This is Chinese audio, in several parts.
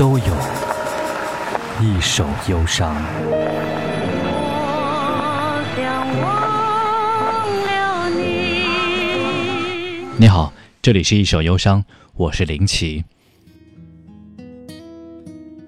都有一首忧伤。你好，这里是一首忧伤，我是林奇。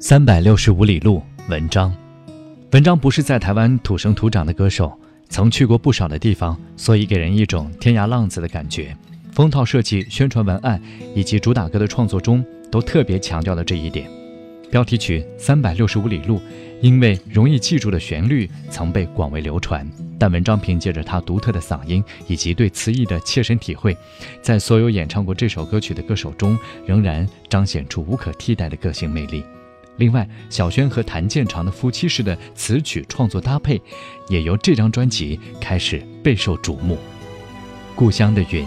三百六十五里路，文章。文章不是在台湾土生土长的歌手，曾去过不少的地方，所以给人一种天涯浪子的感觉。封套设计、宣传文案以及主打歌的创作中，都特别强调了这一点。标题曲《三百六十五里路》，因为容易记住的旋律，曾被广为流传。但文章凭借着他独特的嗓音以及对词意的切身体会，在所有演唱过这首歌曲的歌手中，仍然彰显出无可替代的个性魅力。另外，小轩和谭健常的夫妻式的词曲创作搭配，也由这张专辑开始备受瞩目。故乡的云。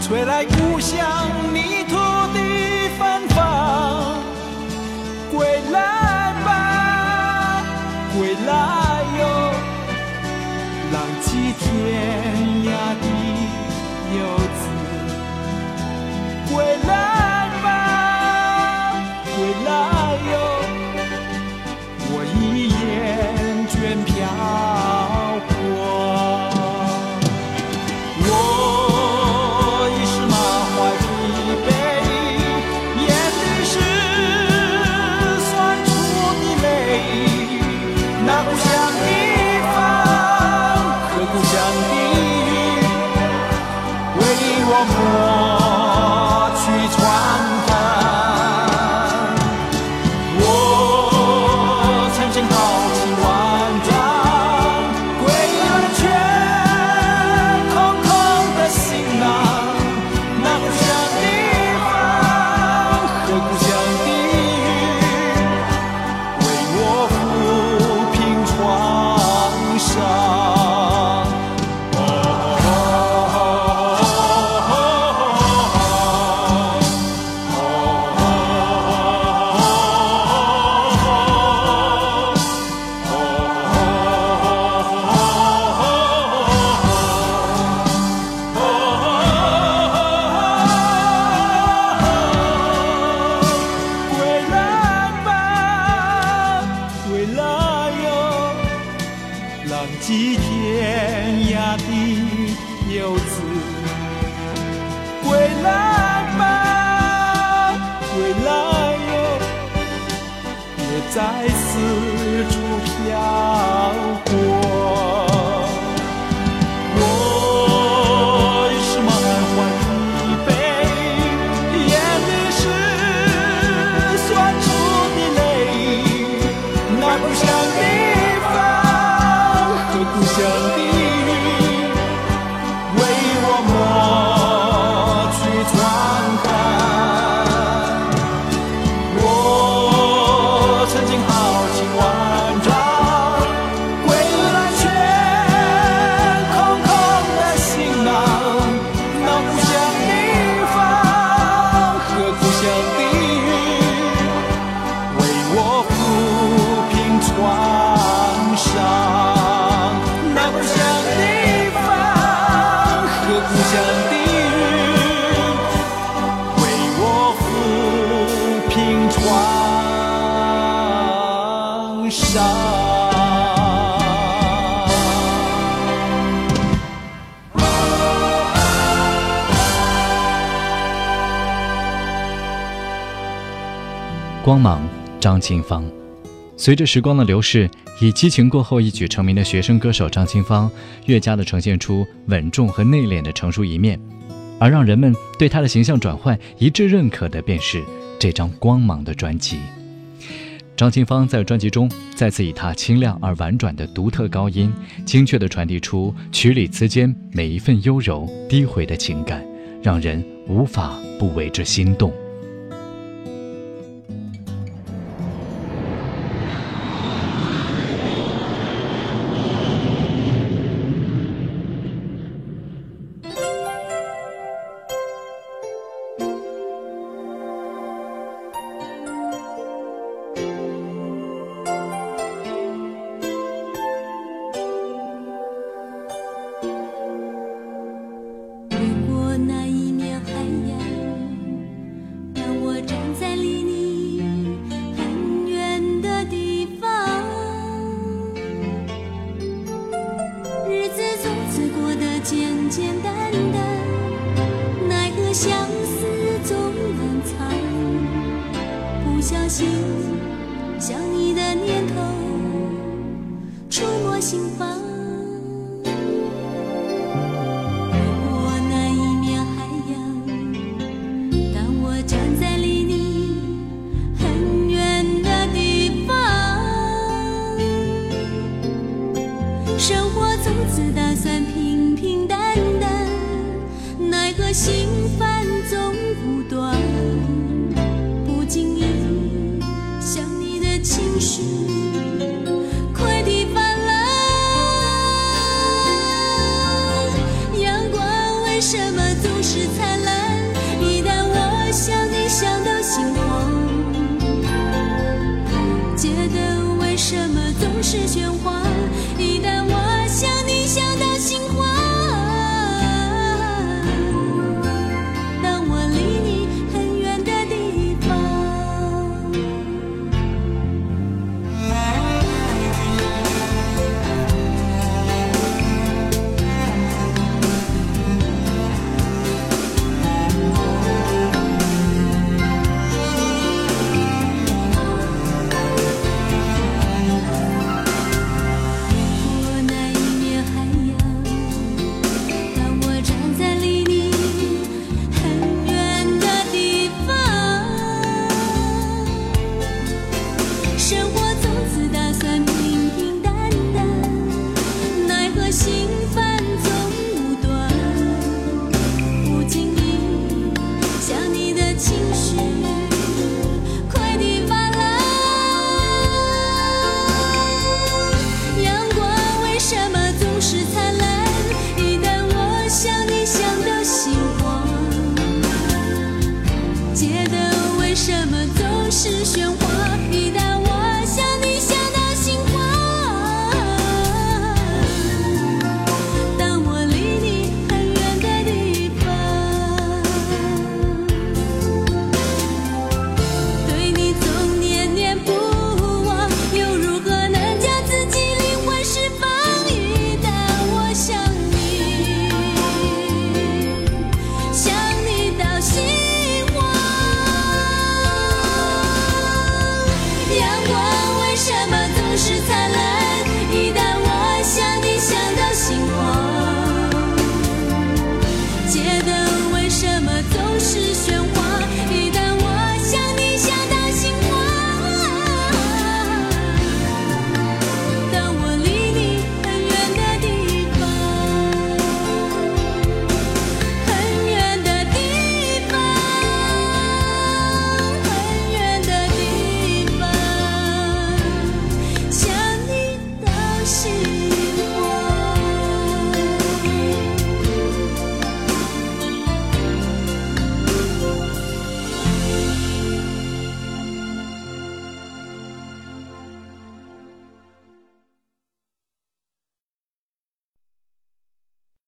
吹来故乡泥土的芬芳，归来吧，归来哟，浪迹天涯的游子，归来在默默去闯荡，我曾经豪情万丈，归来却空空的行囊，上。光芒，张清芳。随着时光的流逝，以激情过后一举成名的学生歌手张清芳，越加的呈现出稳重和内敛的成熟一面。而让人们对她的形象转换一致认可的，便是这张《光芒》的专辑。张清芳在专辑中再次以她清亮而婉转的独特高音，精确地传递出曲里词间每一份优柔低回的情感，让人无法不为之心动。是喧哗。